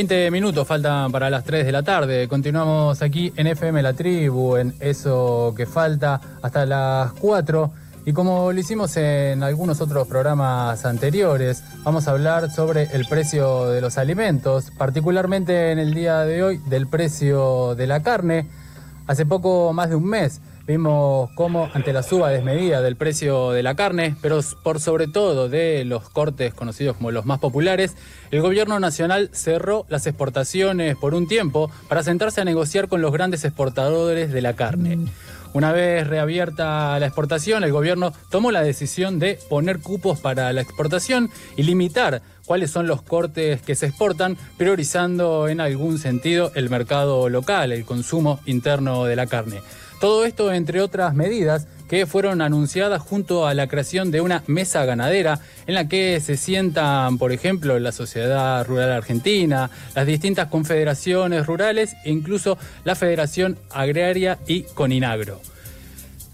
20 minutos faltan para las 3 de la tarde. Continuamos aquí en FM La Tribu, en eso que falta, hasta las 4. Y como lo hicimos en algunos otros programas anteriores, vamos a hablar sobre el precio de los alimentos, particularmente en el día de hoy del precio de la carne. Hace poco más de un mes Vimos cómo ante la suba desmedida del precio de la carne, pero por sobre todo de los cortes conocidos como los más populares, el gobierno nacional cerró las exportaciones por un tiempo para sentarse a negociar con los grandes exportadores de la carne. Una vez reabierta la exportación, el gobierno tomó la decisión de poner cupos para la exportación y limitar cuáles son los cortes que se exportan, priorizando en algún sentido el mercado local, el consumo interno de la carne. Todo esto entre otras medidas que fueron anunciadas junto a la creación de una mesa ganadera en la que se sientan, por ejemplo, la Sociedad Rural Argentina, las distintas confederaciones rurales e incluso la Federación Agraria y Coninagro.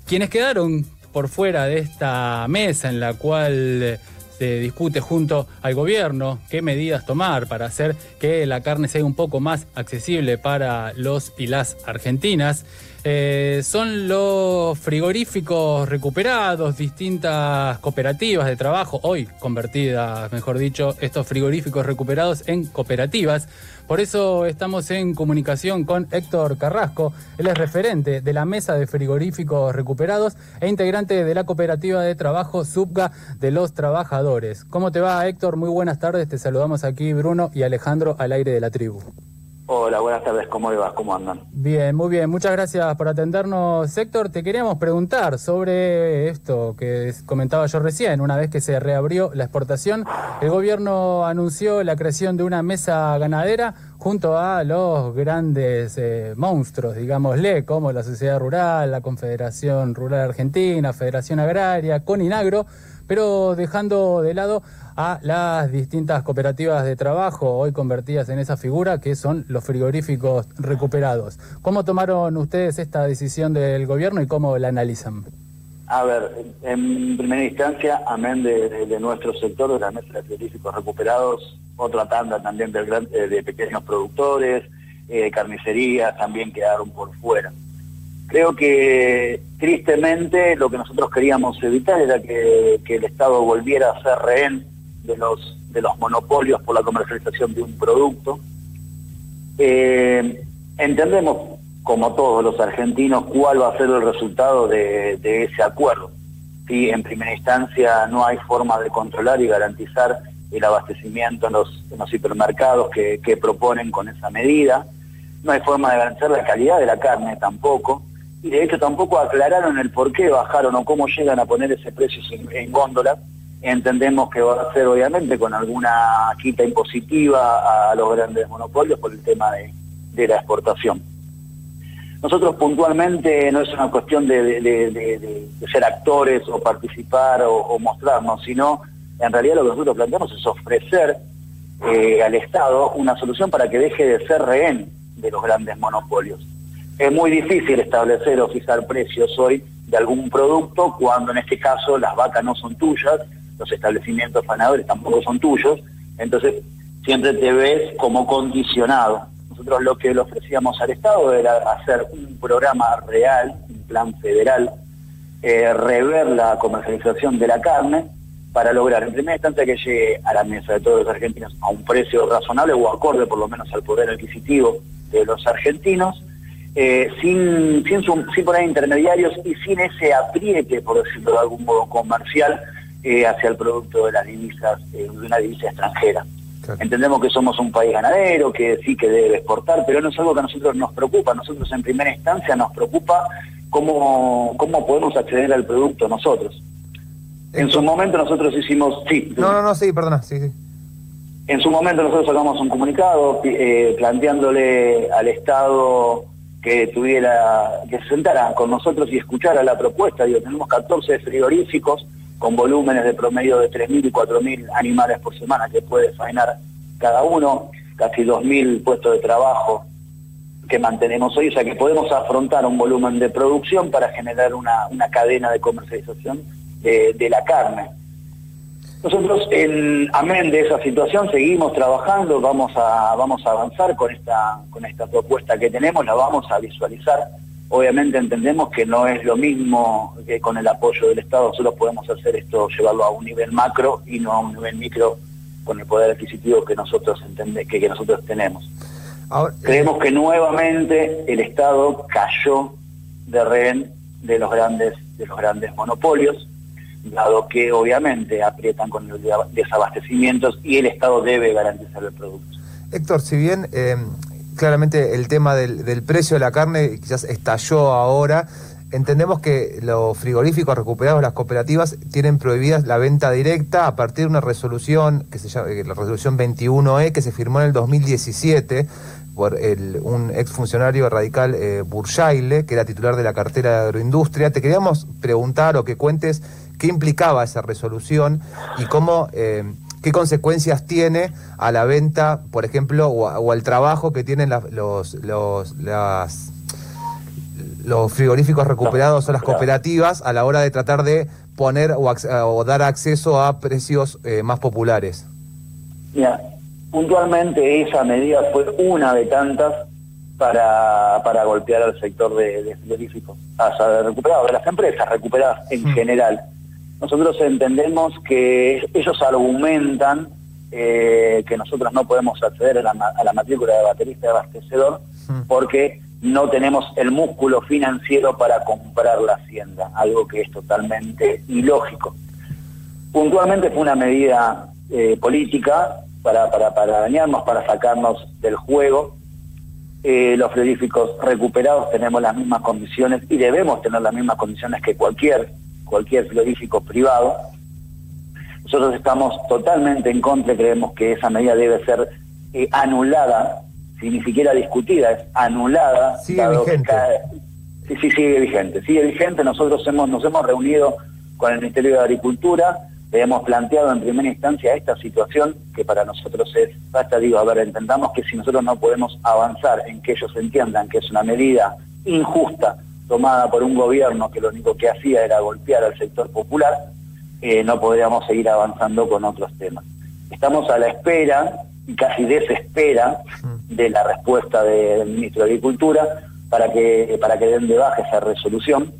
Quienes quedaron por fuera de esta mesa en la cual se discute junto al gobierno qué medidas tomar para hacer que la carne sea un poco más accesible para los y las argentinas. Eh, son los frigoríficos recuperados, distintas cooperativas de trabajo, hoy convertidas, mejor dicho, estos frigoríficos recuperados en cooperativas. Por eso estamos en comunicación con Héctor Carrasco. Él es referente de la Mesa de Frigoríficos Recuperados e integrante de la cooperativa de trabajo Subga de los Trabajadores. ¿Cómo te va, Héctor? Muy buenas tardes. Te saludamos aquí, Bruno y Alejandro, al aire de la tribu. Hola, buenas tardes, ¿cómo le? ¿Cómo andan? Bien, muy bien, muchas gracias por atendernos. Héctor, te queríamos preguntar sobre esto que comentaba yo recién, una vez que se reabrió la exportación, el gobierno anunció la creación de una mesa ganadera junto a los grandes eh, monstruos, digámosle, como la Sociedad Rural, la Confederación Rural Argentina, Federación Agraria, Coninagro, pero dejando de lado a las distintas cooperativas de trabajo hoy convertidas en esa figura que son los frigoríficos recuperados. ¿Cómo tomaron ustedes esta decisión del gobierno y cómo la analizan? A ver, en primera instancia, amén de, nuestro sector, de la mesa de frigoríficos recuperados, otra tanda también eh, de pequeños productores, eh, carnicerías también quedaron por fuera. Creo que tristemente lo que nosotros queríamos evitar era que, que el Estado volviera a ser rehén de los, de los monopolios por la comercialización de un producto. Eh, entendemos, como todos los argentinos, cuál va a ser el resultado de, ese acuerdo. Si en primera instancia no hay forma de controlar y garantizar el abastecimiento en los, los hipermercados que, proponen con esa medida, no hay forma de garantizar la calidad de la carne tampoco, y de hecho tampoco aclararon el por qué bajaron o cómo llegan a poner ese precio en góndola, entendemos que va a ser obviamente con alguna quita impositiva a los grandes monopolios por el tema de, la exportación. Nosotros puntualmente no es una cuestión de, ser actores o participar o, mostrarnos, sino en realidad lo que nosotros planteamos es ofrecer eh, al Estado una solución para que deje de ser rehén de los grandes monopolios. Es muy difícil establecer o fijar precios hoy de algún producto cuando en este caso las vacas no son tuyas los establecimientos ganadores tampoco son tuyos, entonces siempre te ves como condicionado. Nosotros lo que le ofrecíamos al Estado era hacer un programa real, un plan federal, eh, rever la comercialización de la carne para lograr en primera instancia que llegue a la mesa de todos los argentinos a un precio razonable o acorde por lo menos al poder adquisitivo de los argentinos, eh, sin, sin, sin poner intermediarios y sin ese apriete, por decirlo de algún modo, comercial eh, hacia el producto de las divisas, eh, de una divisa extranjera. Entendemos que somos un país ganadero, que sí que debe exportar, pero no es algo que a nosotros nos preocupa. Nosotros en primera instancia nos preocupa cómo, cómo podemos acceder al producto nosotros. En su momento nosotros hicimos, sí. No, no, no, sí, perdona, sí, sí. En su momento nosotros sacamos un comunicado eh, planteándole al Estado que tuviera, que se sentara con nosotros y escuchara la propuesta. Digo, tenemos 14 frigoríficos con volúmenes de promedio de 3.000 y 4.000 animales por semana que puede faenar cada uno, casi 2.000 puestos de trabajo que mantenemos hoy, o sea que podemos afrontar un volumen de producción para generar una, una cadena de comercialización de, de la carne. Nosotros, en amén de esa situación, seguimos trabajando, vamos a, vamos a avanzar con esta, con esta propuesta que tenemos, la vamos a visualizar. Obviamente entendemos que no es lo mismo que con el apoyo del Estado, solo podemos hacer esto, llevarlo a un nivel macro y no a un nivel micro con el poder adquisitivo que nosotros entende, que, que nosotros tenemos. Creemos que nuevamente el Estado cayó de rehén de los grandes, de los grandes monopolios dado que obviamente aprietan con los desabastecimientos y el Estado debe garantizar el producto. Héctor, si bien eh, claramente el tema del, precio de la carne quizás estalló ahora, entendemos que los frigoríficos recuperados, las cooperativas, tienen prohibidas la venta directa a partir de una resolución, que se llama la resolución 21E, que se firmó en el 2017 por el, un exfuncionario radical eh, que era titular de la cartera de agroindustria. Te queríamos preguntar o que cuentes qué implicaba esa resolución y cómo, eh, qué consecuencias tiene a la venta, por ejemplo, o, al trabajo que tienen los, los, las, los frigoríficos recuperados o las cooperativas a la hora de tratar de poner o, dar acceso a precios eh, más populares. Mira, puntualmente esa medida fue una de tantas para, para golpear al sector de, frigoríficos, a recuperado, de las empresas recuperadas en hmm. general. Nosotros entendemos que ellos argumentan eh, que nosotros no podemos acceder a la, matrícula de baterista de abastecedor porque no tenemos el músculo financiero para comprar la hacienda, algo que es totalmente ilógico. Puntualmente fue una medida eh, política para, para, para dañarnos, para sacarnos del juego. Eh, los frigoríficos recuperados tenemos las mismas condiciones y debemos tener las mismas condiciones que cualquier cualquier frigorífico privado. Nosotros estamos totalmente en contra creemos que esa medida debe ser eh, anulada, si ni siquiera discutida, es anulada. Sigue vigente. sí, sí, sigue vigente. Sigue vigente. Nosotros hemos, nos hemos reunido con el Ministerio de Agricultura, le hemos planteado en primera instancia esta situación que para nosotros es, basta digo, a ver, entendamos que si nosotros no podemos avanzar en que ellos entiendan que es una medida injusta tomada por un gobierno que lo único que hacía era golpear al sector popular, eh, no podríamos seguir avanzando con otros temas. Estamos a la espera y casi desespera de la respuesta del ministro de Agricultura para que, para que den de baja esa resolución,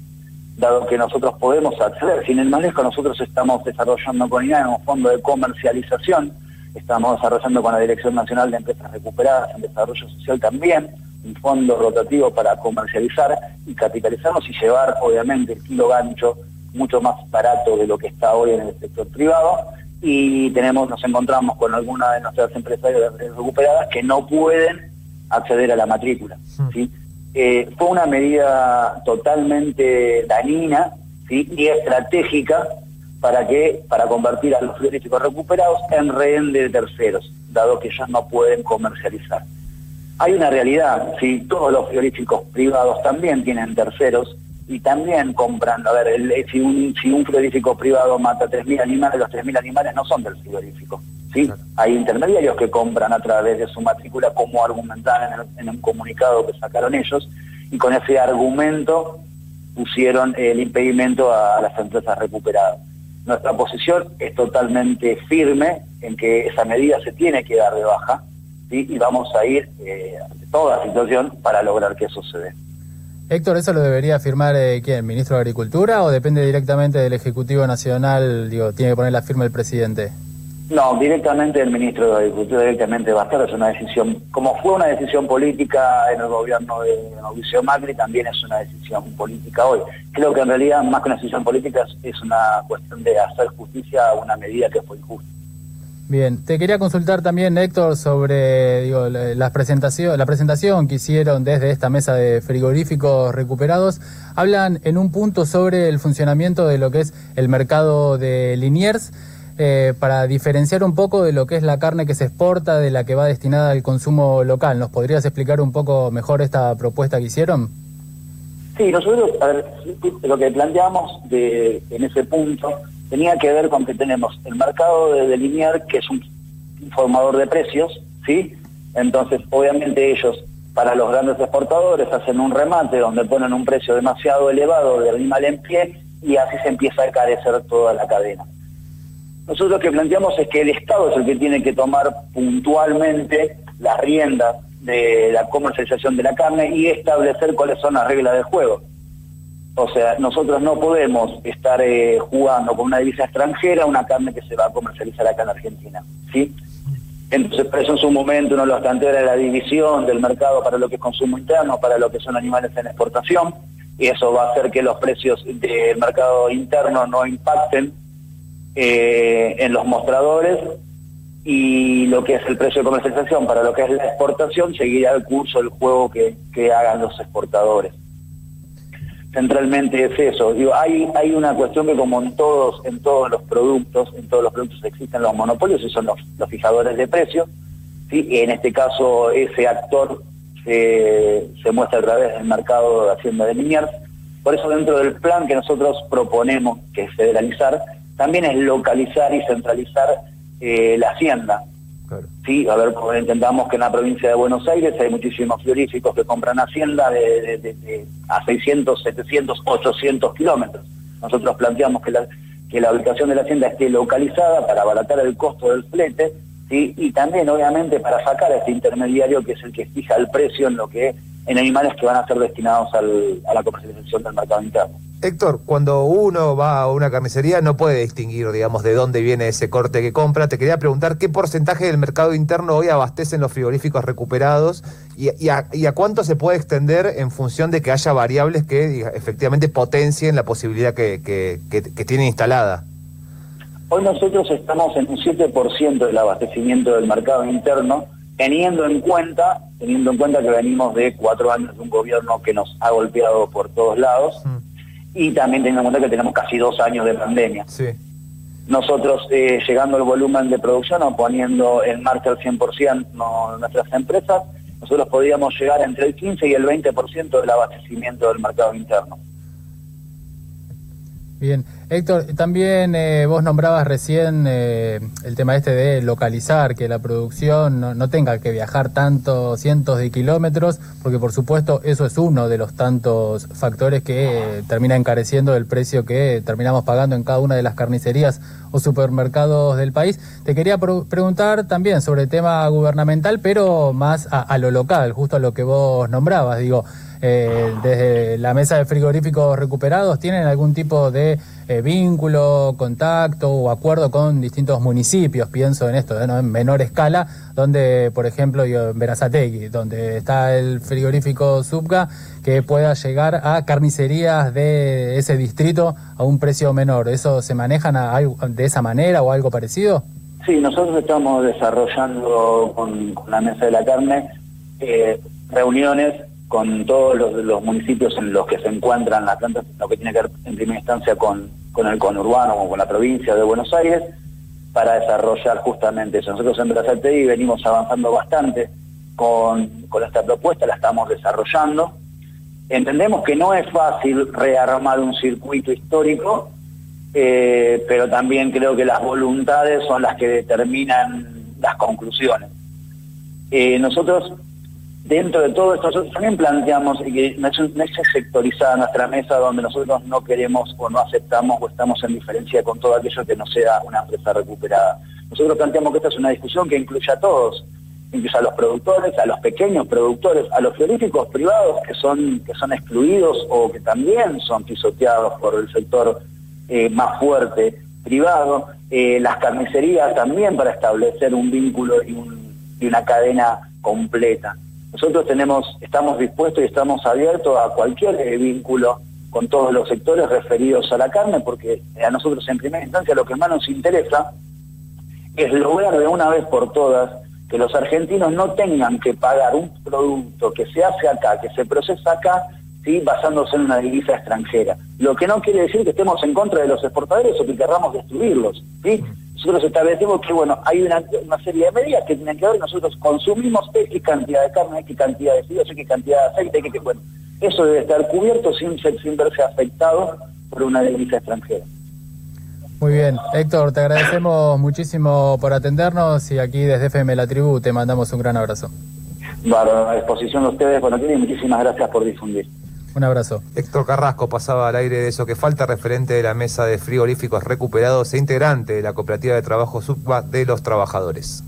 dado que nosotros podemos acceder. Sin el manejo, nosotros estamos desarrollando con INAE un fondo de comercialización, estamos desarrollando con la Dirección Nacional de Empresas Recuperadas en Desarrollo Social también, un fondo rotativo para comercializar y capitalizarnos y llevar, obviamente, el kilo gancho mucho más barato de lo que está hoy en el sector privado. Y tenemos, nos encontramos con algunas de nuestras empresas recuperadas que no pueden acceder a la matrícula. Hmm. ¿sí? Eh, fue una medida totalmente dañina ¿sí? y estratégica para que para convertir a los frigoríficos recuperados en rehén de terceros, dado que ellos no pueden comercializar. Hay una realidad, si todos los frigoríficos privados también tienen terceros y también compran, a ver, si, un, si un frigorífico privado mata 3.000 animales, los 3.000 animales no son del frigorífico. ¿sí? Hay intermediarios que compran a través de su matrícula, como argumentaban en, un comunicado que sacaron ellos, y con ese argumento pusieron el impedimento a las empresas recuperadas. Nuestra posición es totalmente firme en que esa medida se tiene que dar de baja, y vamos a ir eh, toda situación para lograr que eso se dé. Héctor, ¿eso lo debería firmar eh, quién? ¿Ministro de Agricultura o depende directamente del Ejecutivo Nacional? Digo, ¿tiene que poner la firma el presidente? No, directamente el ministro de Agricultura, directamente va a estar, es una decisión, como fue una decisión política en el gobierno de Mauricio Macri, también es una decisión política hoy. Creo que en realidad, más que una decisión política, es una cuestión de hacer justicia a una medida que fue injusta. Bien, te quería consultar también, Héctor, sobre digo, la, presentación, la presentación que hicieron desde esta mesa de frigoríficos recuperados. Hablan en un punto sobre el funcionamiento de lo que es el mercado de Liniers, eh, para diferenciar un poco de lo que es la carne que se exporta de la que va destinada al consumo local. ¿Nos podrías explicar un poco mejor esta propuesta que hicieron? Sí, nosotros, a ver, lo que planteamos de, en ese punto tenía que ver con que tenemos el mercado de delinear, que es un informador de precios, ¿sí? Entonces, obviamente ellos, para los grandes exportadores, hacen un remate donde ponen un precio demasiado elevado del animal en pie y así se empieza a carecer toda la cadena. Nosotros lo que planteamos es que el Estado es el que tiene que tomar puntualmente las riendas de la comercialización de la carne y establecer cuáles son las reglas del juego. O sea, nosotros no podemos estar eh, jugando con una divisa extranjera una carne que se va a comercializar acá en Argentina. ¿sí? Entonces, por eso en su momento uno lo plantea era la división del mercado para lo que es consumo interno, para lo que son animales en exportación, y eso va a hacer que los precios del mercado interno no impacten eh, en los mostradores y lo que es el precio de comercialización para lo que es la exportación seguirá el curso del juego que hagan los exportadores centralmente es eso. Hay, una cuestión que como en todos, en todos los productos, en todos los productos existen los monopolios y son los, fijadores de precios. Y en este caso ese actor se, muestra a través del mercado de Hacienda de Liniers. Por eso dentro del plan que nosotros proponemos, que es federalizar, también es localizar y centralizar eh, la hacienda. Sí, a ver, entendamos que en la provincia de Buenos Aires hay muchísimos frigoríficos que compran hacienda de, a 600, 700, 800 kilómetros. Nosotros planteamos que la, que la ubicación de la hacienda esté localizada para abaratar el costo del flete y también, obviamente, para sacar a este intermediario que es el que fija el precio en lo que en animales que van a ser destinados a la comercialización del mercado interno. Héctor, cuando uno va a una carnicería no puede distinguir, digamos, de dónde viene ese corte que compra. Te quería preguntar qué porcentaje del mercado interno hoy abastecen los frigoríficos recuperados y, a, cuánto se puede extender en función de que haya variables que efectivamente potencien la posibilidad que, que tiene instalada. Hoy nosotros estamos en un 7% del abastecimiento del mercado interno, teniendo en cuenta, teniendo en cuenta que venimos de cuatro años de un gobierno que nos ha golpeado por todos lados. Mm y también teniendo en cuenta que tenemos casi dos años de pandemia. Nosotros, eh, llegando al volumen de producción o poniendo en marcha al 100% nuestras empresas, nosotros podríamos llegar entre el 15 y el 20% del abastecimiento del mercado interno. Bien, Héctor, también eh, vos nombrabas recién eh, el tema este de localizar, que la producción no, tenga que viajar tantos cientos de kilómetros, porque por supuesto eso es uno de los tantos factores que termina encareciendo el precio que terminamos pagando en cada una de las carnicerías o supermercados del país. Te quería preguntar también sobre el tema gubernamental, pero más a, a lo local, justo a lo que vos nombrabas, digo. Eh, desde la mesa de frigoríficos recuperados, ¿tienen algún tipo de eh, vínculo, contacto o acuerdo con distintos municipios? Pienso en esto, en menor escala, donde, por ejemplo, en Berazategui, donde está el frigorífico Subga, que pueda llegar a carnicerías de ese distrito a un precio menor. ¿Eso se manejan de esa manera o algo parecido? Sí, nosotros estamos desarrollando con, la mesa de la carne eh, reuniones con todos los, municipios en los que se encuentran las plantas, lo que tiene que ver en primera instancia con, con el conurbano o con la provincia de Buenos Aires, para desarrollar justamente eso. Nosotros en Brazategui venimos avanzando bastante con, con esta propuesta, la estamos desarrollando. Entendemos que no es fácil rearmar un circuito histórico, eh, pero también creo que las voluntades son las que determinan las conclusiones. Eh, nosotros dentro de todo esto, nosotros también planteamos que no es, sectorizada nuestra mesa donde nosotros no queremos o no aceptamos o estamos en diferencia con todo aquello que no sea una empresa recuperada. Nosotros planteamos que esta es una discusión que incluye a todos, incluye a los productores, a los pequeños productores, a los frigoríficos privados que son, que son excluidos o que también son pisoteados por el sector eh, más fuerte privado, eh, las carnicerías también para establecer un vínculo y, y una cadena completa. Nosotros tenemos, estamos dispuestos y estamos abiertos a cualquier vínculo con todos los sectores referidos a la carne, porque a nosotros en primera instancia lo que más nos interesa es lograr de una vez por todas que los argentinos no tengan que pagar un producto que se hace acá, que se procesa acá, ¿sí? basándose en una divisa extranjera. Lo que no quiere decir que estemos en contra de los exportadores o que querramos destruirlos. ¿sí? Nosotros establecemos que bueno hay una, serie de medidas que tienen que ver, nosotros consumimos X cantidad de carne, X cantidad de fideos, X cantidad de aceite, X, bueno, eso debe estar cubierto sin, sin verse afectado por una divisa extranjera. Muy bien, Héctor, te agradecemos muchísimo por atendernos y aquí desde FM La Tribu te mandamos un gran abrazo. Bueno, a disposición de ustedes, bueno, y muchísimas gracias por difundir. Un abrazo. Héctor Carrasco pasaba al aire de eso que falta, referente de la mesa de frigoríficos recuperados e integrante de la cooperativa de trabajo SUBA de los trabajadores.